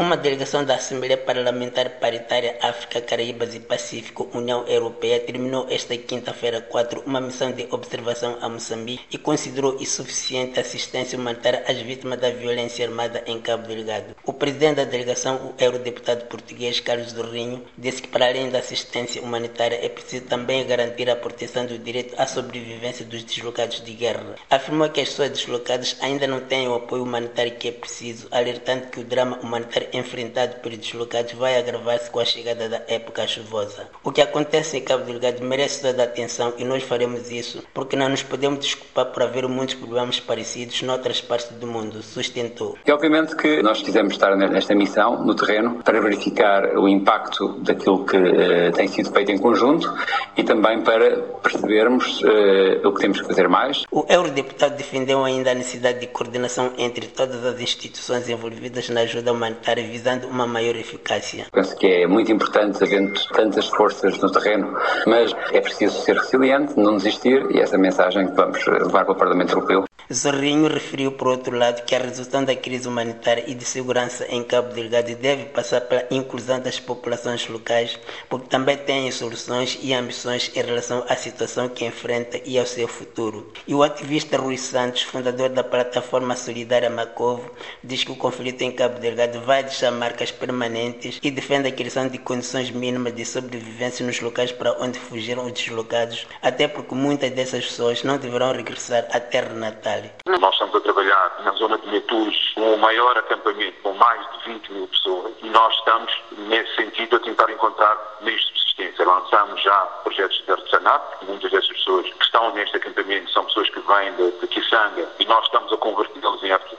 Uma delegação da Assembleia Parlamentar Paritária África, Caraíbas e Pacífico, União Europeia, terminou esta quinta-feira 4 uma missão de observação a Moçambique e considerou insuficiente assistência humanitária às vítimas da violência armada em Cabo Delgado. O presidente da delegação, o eurodeputado português Carlos Dorrinho, disse que para além da assistência humanitária é preciso também garantir a proteção do direito à sobrevivência dos deslocados de guerra. Afirmou que as pessoas deslocadas ainda não têm o apoio humanitário que é preciso, alertando que o drama humanitário enfrentado pelos deslocados vai agravar-se com a chegada da época chuvosa. O que acontece em Cabo Delgado merece toda a atenção e nós faremos isso porque não nos podemos desculpar por haver muitos problemas parecidos noutras partes do mundo, sustentou. E obviamente que nós quisemos estar nesta missão, no terreno, para verificar o impacto daquilo que uh, tem sido feito em conjunto e também para percebermos uh, o que temos que fazer mais. O eurodeputado defendeu ainda a necessidade de coordenação entre todas as instituições envolvidas na ajuda humanitária visando uma maior eficácia. Penso que é muito importante havendo tantas forças no terreno, mas é preciso ser resiliente, não desistir e essa mensagem que vamos levar para o Parlamento Europeu. Zorrinho referiu, por outro lado, que a resolução da crise humanitária e de segurança em Cabo Delgado deve passar pela inclusão das populações locais, porque também têm soluções e ambições em relação à situação que enfrenta e ao seu futuro. E o ativista Rui Santos, fundador da plataforma solidária Macovo, diz que o conflito em Cabo Delgado vai deixar marcas permanentes e defende a criação de condições mínimas de sobrevivência nos locais para onde fugiram os deslocados, até porque muitas dessas pessoas não deverão regressar à terra natal. Nós estamos a trabalhar na zona de Metus o maior acampamento, com mais de 20 mil pessoas, e nós estamos, nesse sentido, a tentar encontrar meios de subsistência. Lançamos já projetos de artesanato, muitas dessas pessoas que estão neste acampamento são pessoas que vêm de, de Kisanga, e nós estamos a convertê-los em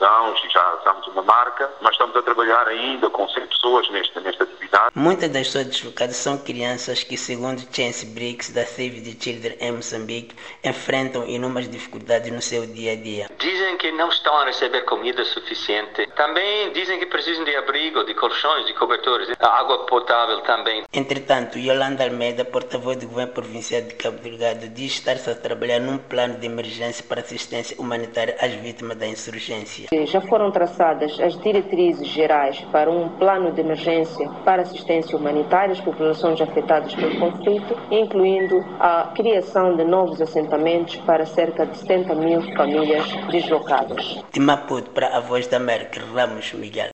artesãos e já usamos uma marca, mas estamos a trabalhar ainda com 100 pessoas nesta, nesta atividade. Muitas das pessoas deslocadas são crianças que, segundo Chance Briggs, da Save the Children em Moçambique, enfrentam inúmeras dificuldades no seu dia a dia. Dizem que não estão a receber comida suficiente. Também dizem que precisam de abrigo, de colchões, de cobertores, água potável também. Entretanto, Yolanda Almeida, porta-voz do governo provincial de Cabo Delgado, diz estar-se a trabalhar num plano de emergência para assistência humanitária às vítimas da insurgência. Já foram traçadas as diretrizes gerais para um plano de emergência para assistência humanitária às populações afetadas pelo conflito, incluindo a criação de novos assentamentos para cerca de 70 mil famílias deslocadas. De Maputo para a Voz da América, Ramos Miguel.